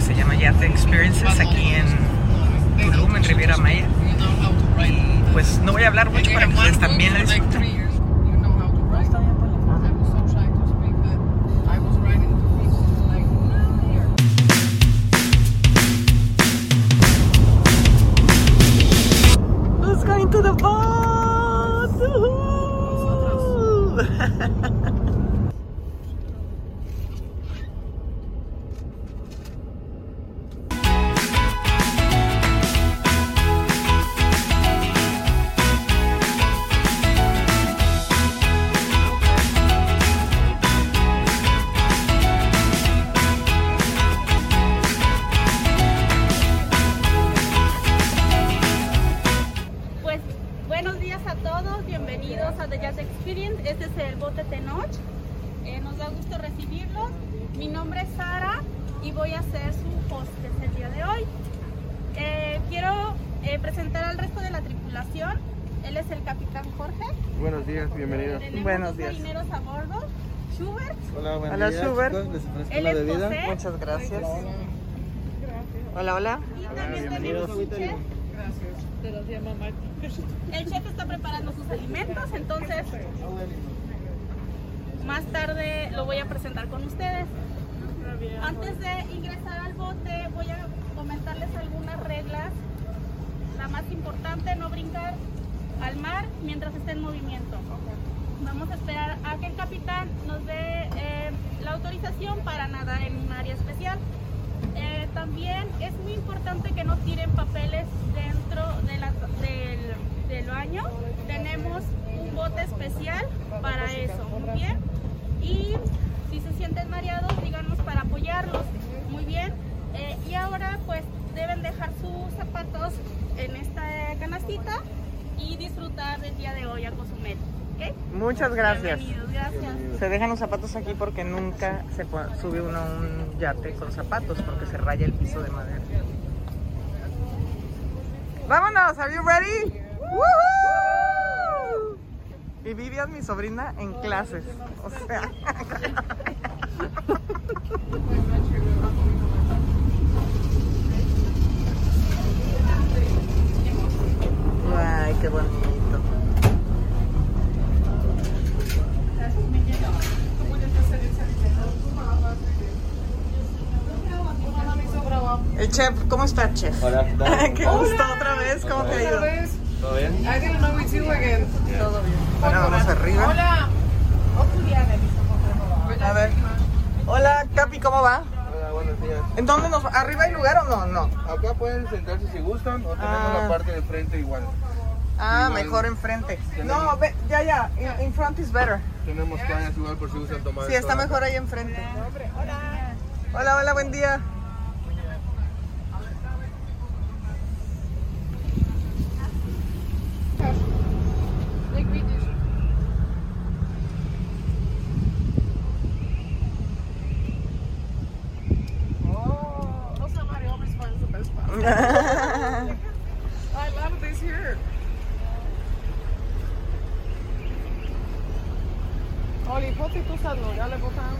se llama Yate Experiences aquí en Tulum, en Riviera Maya. Y pues no voy a hablar mucho para que ustedes también la disfruten. To the boat? Experience. Este es el bote Tenoch. Eh, nos da gusto recibirlos. Mi nombre es Sara y voy a ser su hostess el día de hoy. Eh, quiero eh, presentar al resto de la tripulación. Él es el capitán Jorge. Buenos días, bienvenidos. Tenemos Buenos dos días. marineros a bordo. Schubert, Hola, buenos Hola, días, Schubert. chicos. Él es. José Muchas gracias. Hola, hola. y también tenemos un chef. El chef está preparando sus alimentos, entonces más tarde lo voy a presentar con ustedes. Antes de ingresar al bote voy a comentarles algunas reglas. La más importante, no brincar al mar mientras esté en movimiento. Vamos a esperar a que el capitán nos dé eh, la autorización para nadar en un área especial. Eh, también es muy importante que no tiren papeles dentro del baño. Tenemos un bote especial para eso, muy bien. Y si se sienten mareados, díganos para apoyarlos, muy bien. Eh, y ahora pues deben dejar sus zapatos en esta canastita y disfrutar del día de hoy a Cozumel. ¿Ok? Muchas gracias. Bienvenidos, gracias. Se dejan los zapatos aquí porque nunca se sube uno a un yate con zapatos porque se raya el piso de madera. Vámonos, are you ready? Woohoo! Y Vivian, mi sobrina, en clases. O sea. Ay, qué bonito. El chef, ¿cómo está, chef? Hola, ¿qué tal? Qué gusto otra vez, ¿cómo te ha ido? ¿Todo bien? I didn't know it's you again. Todo bien. Bueno, vamos arriba. Hola. A ver. Hola, Capi, ¿cómo va? Hola, buenos días. ¿En dónde nos? ¿Arriba hay lugar o no? No. Acá pueden sentarse si gustan o tenemos Ah. la parte de frente igual. Ah, Igual. mejor enfrente. No, ve, ya, ya. In, in front is better. Tenemos toallas igual por si gustan tomar. Sí, está mejor ahí enfrente. Hola, hola, buen día. I love this here. Oli, po ty tu sadnął, ale bo tam...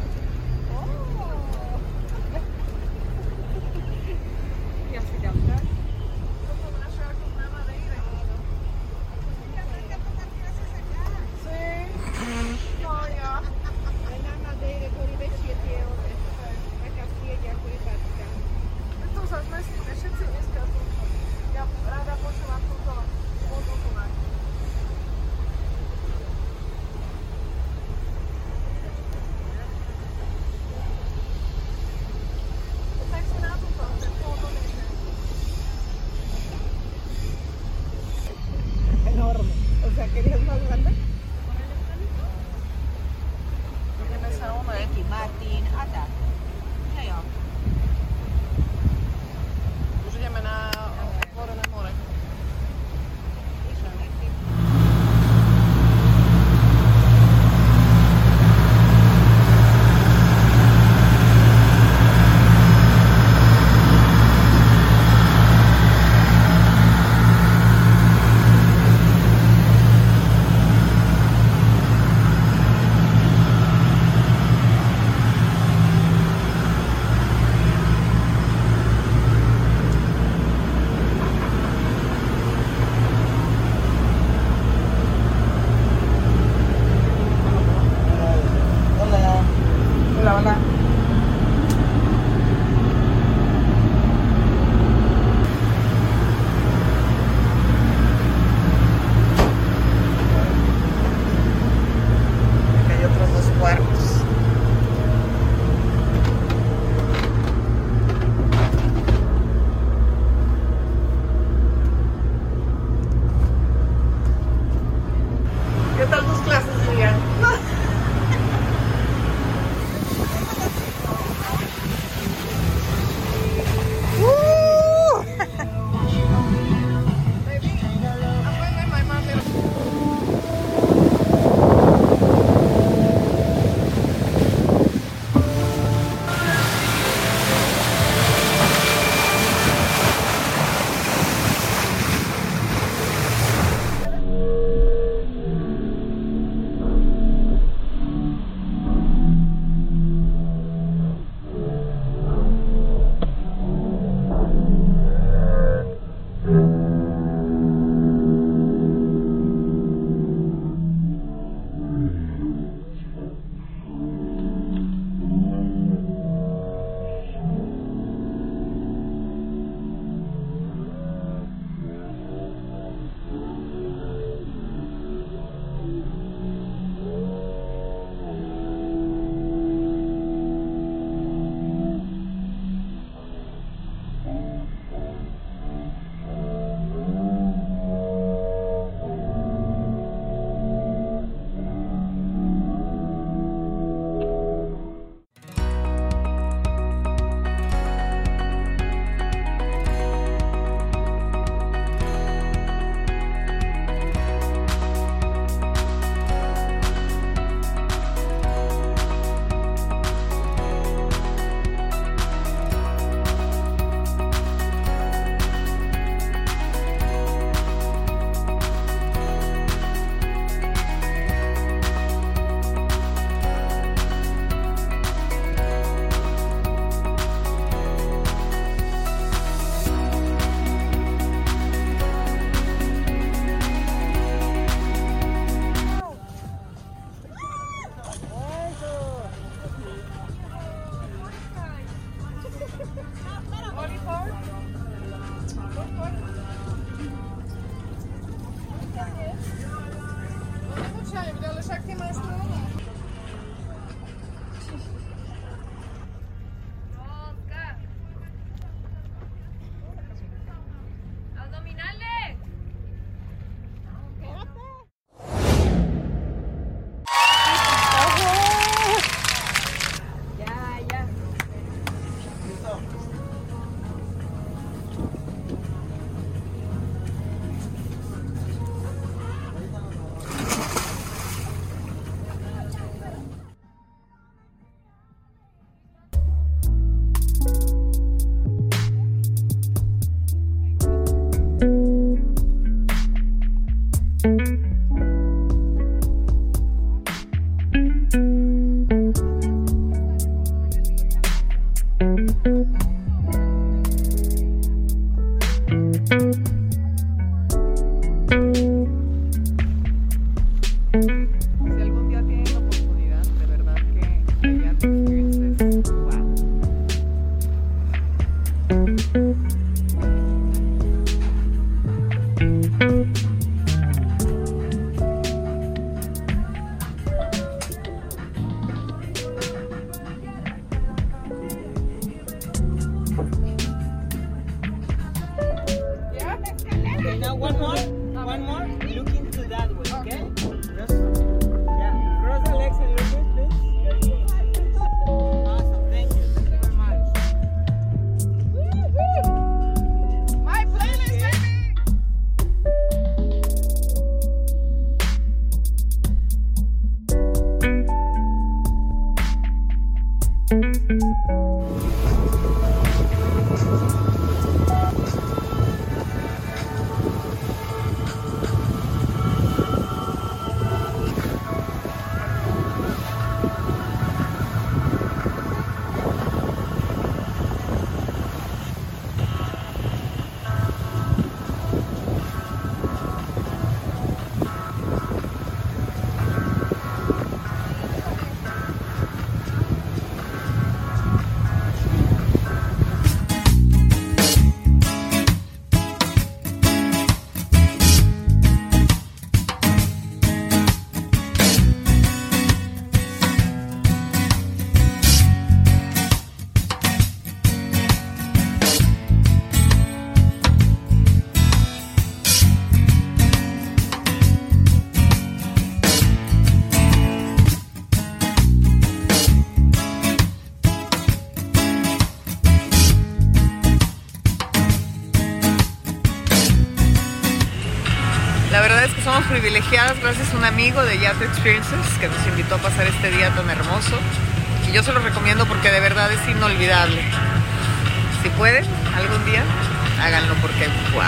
máximo es privilegiadas gracias a un amigo de Yate Experiences que nos invitó a pasar este día tan hermoso. Y yo se lo recomiendo porque de verdad es inolvidable. Si pueden, algún día, háganlo porque wow.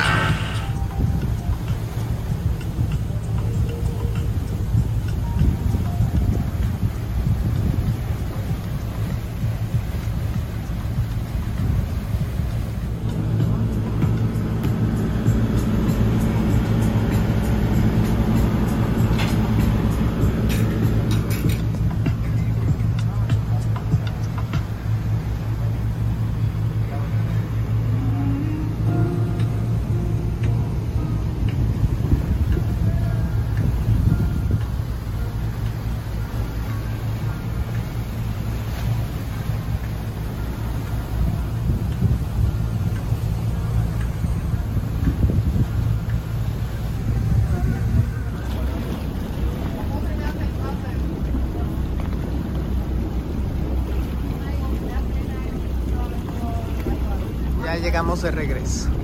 Llegamos de regreso.